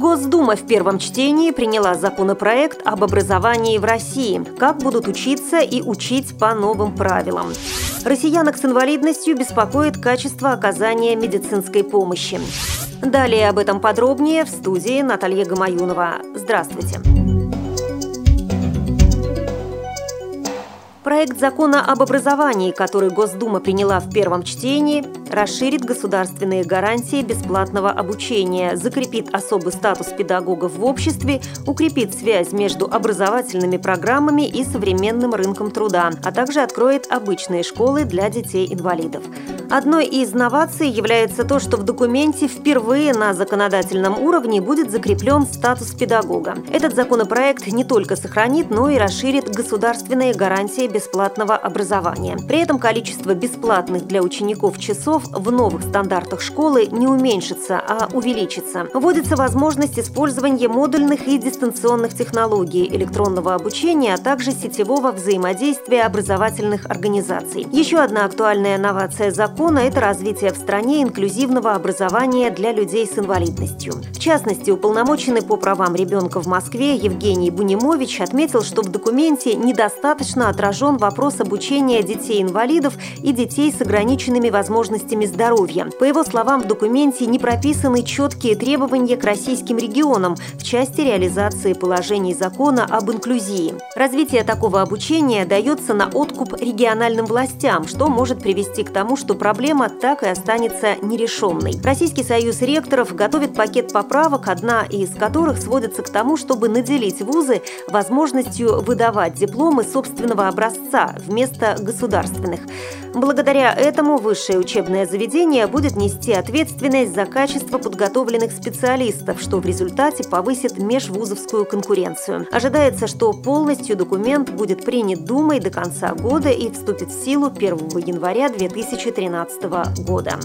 Госдума в первом чтении приняла законопроект об образовании в России. Как будут учиться и учить по новым правилам. Россиянок с инвалидностью беспокоит качество оказания медицинской помощи. Далее об этом подробнее в студии Наталья Гамаюнова. Здравствуйте. Проект закона об образовании, который Госдума приняла в первом чтении, расширит государственные гарантии бесплатного обучения, закрепит особый статус педагогов в обществе, укрепит связь между образовательными программами и современным рынком труда, а также откроет обычные школы для детей-инвалидов. Одной из новаций является то, что в документе впервые на законодательном уровне будет закреплен статус педагога. Этот законопроект не только сохранит, но и расширит государственные гарантии бесплатного образования. При этом количество бесплатных для учеников часов в новых стандартах школы не уменьшится, а увеличится. Вводится возможность использования модульных и дистанционных технологий электронного обучения, а также сетевого взаимодействия образовательных организаций. Еще одна актуальная новация закона закона – это развитие в стране инклюзивного образования для людей с инвалидностью. В частности, уполномоченный по правам ребенка в Москве Евгений Бунимович отметил, что в документе недостаточно отражен вопрос обучения детей-инвалидов и детей с ограниченными возможностями здоровья. По его словам, в документе не прописаны четкие требования к российским регионам в части реализации положений закона об инклюзии. Развитие такого обучения дается на откуп региональным властям, что может привести к тому, что проблема так и останется нерешенной. Российский союз ректоров готовит пакет поправок, одна из которых сводится к тому, чтобы наделить вузы возможностью выдавать дипломы собственного образца вместо государственных. Благодаря этому высшее учебное заведение будет нести ответственность за качество подготовленных специалистов, что в результате повысит межвузовскую конкуренцию. Ожидается, что полностью документ будет принят Думой до конца года и вступит в силу 1 января 2013 года.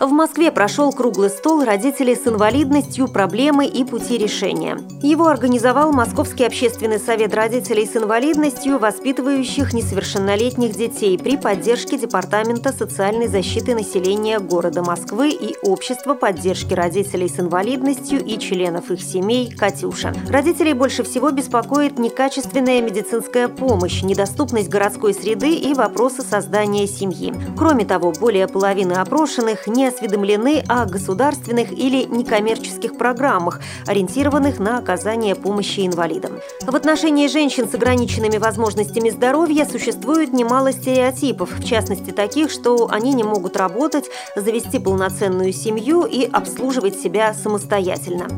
В Москве прошел круглый стол родителей с инвалидностью, проблемы и пути решения. Его организовал Московский общественный совет родителей с инвалидностью, воспитывающих несовершеннолетних детей при поддержке Департамента социальной защиты населения города Москвы и Общества поддержки родителей с инвалидностью и членов их семей «Катюша». Родителей больше всего беспокоит некачественная медицинская помощь, недоступность городской среды и вопросы создания семьи. Кроме того, более половины опрошенных не осведомлены о государственных или некоммерческих программах, ориентированных на оказание помощи инвалидам. В отношении женщин с ограниченными возможностями здоровья существует немало стереотипов, в частности таких, что они не могут работать, завести полноценную семью и обслуживать себя самостоятельно.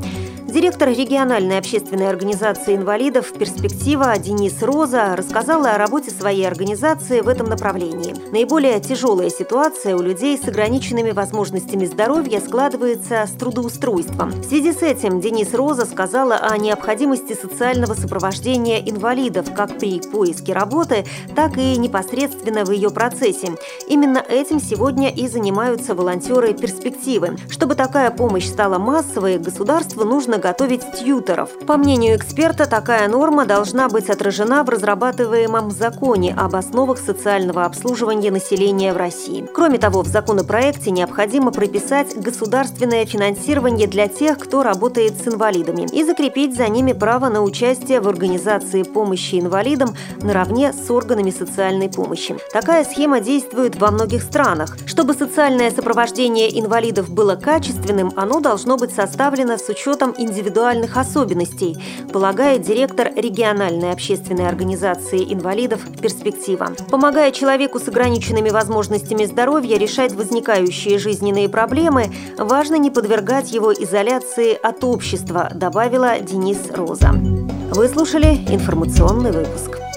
Директор региональной общественной организации инвалидов «Перспектива» Денис Роза рассказала о работе своей организации в этом направлении. Наиболее тяжелая ситуация у людей с ограниченными возможностями здоровья складывается с трудоустройством. В связи с этим Денис Роза сказала о необходимости социального сопровождения инвалидов как при поиске работы, так и непосредственно в ее процессе. Именно этим сегодня и занимаются волонтеры «Перспективы». Чтобы такая помощь стала массовой, государству нужно готовить тьютеров. По мнению эксперта, такая норма должна быть отражена в разрабатываемом законе об основах социального обслуживания населения в России. Кроме того, в законопроекте необходимо прописать государственное финансирование для тех, кто работает с инвалидами, и закрепить за ними право на участие в организации помощи инвалидам наравне с органами социальной помощи. Такая схема действует во многих странах. Чтобы социальное сопровождение инвалидов было качественным, оно должно быть составлено с учетом индивидуальных особенностей, полагает директор региональной общественной организации инвалидов «Перспектива». Помогая человеку с ограниченными возможностями здоровья решать возникающие жизненные проблемы, важно не подвергать его изоляции от общества, добавила Денис Роза. Вы слушали информационный выпуск.